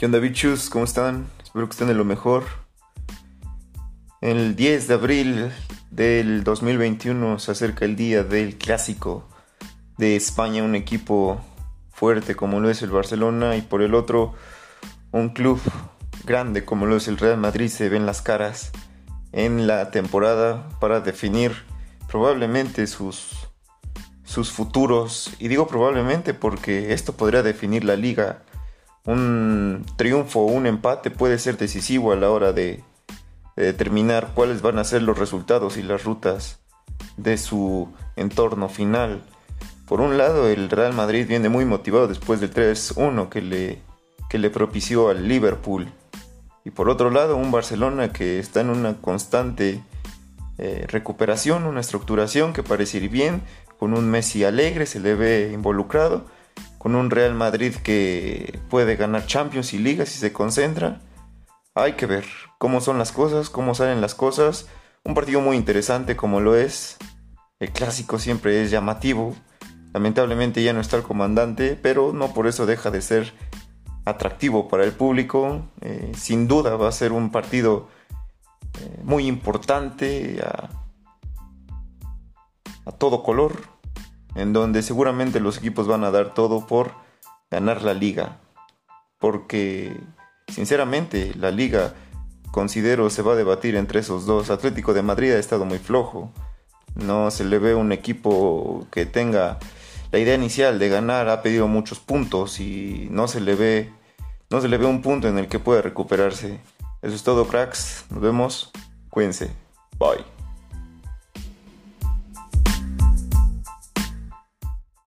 ¿Qué onda bichos? ¿Cómo están? Espero que estén de lo mejor. El 10 de abril del 2021 se acerca el día del clásico de España, un equipo fuerte como lo es el Barcelona y por el otro un club grande como lo es el Real Madrid se ven las caras en la temporada para definir probablemente sus sus futuros y digo probablemente porque esto podría definir la liga un triunfo o un empate puede ser decisivo a la hora de, determinar cuáles van a ser los resultados y las rutas de su entorno final. Por un lado, el Real Madrid viene muy motivado después del 3-1 que le, que le propició al Liverpool. Y por otro lado, un Barcelona que está en una constante eh, recuperación, una estructuración que parece ir bien, con un Messi alegre, se le ve involucrado con un Real Madrid que puede ganar Champions y Ligas si se concentra. Hay que ver cómo son las cosas, cómo salen las cosas. Un partido muy interesante como lo es. El clásico siempre es llamativo. Lamentablemente ya no está el comandante, pero no por eso deja de ser atractivo para el público. Eh, sin duda va a ser un partido eh, muy importante a todo color en donde seguramente los equipos van a dar todo por ganar la liga. Porque, sinceramente, la liga considero se va a debatir entre esos dos. Atlético de Madrid ha estado muy flojo. No se le ve un equipo que tenga la idea inicial de ganar, ha pedido muchos puntos y no se le ve no se le ve un punto en el que pueda recuperarse. Eso es todo, cracks. Nos vemos. Cuídense. Bye.